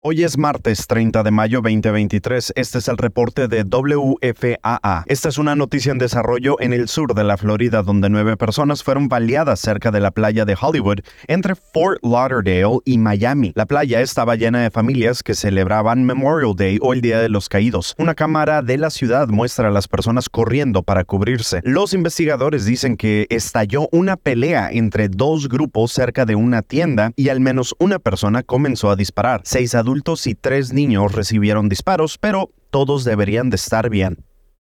Hoy es martes 30 de mayo 2023. Este es el reporte de WFAA. Esta es una noticia en desarrollo en el sur de la Florida, donde nueve personas fueron baleadas cerca de la playa de Hollywood, entre Fort Lauderdale y Miami. La playa estaba llena de familias que celebraban Memorial Day o el Día de los Caídos. Una cámara de la ciudad muestra a las personas corriendo para cubrirse. Los investigadores dicen que estalló una pelea entre dos grupos cerca de una tienda y al menos una persona comenzó a disparar. Seis adultos y tres niños recibieron disparos, pero todos deberían de estar bien.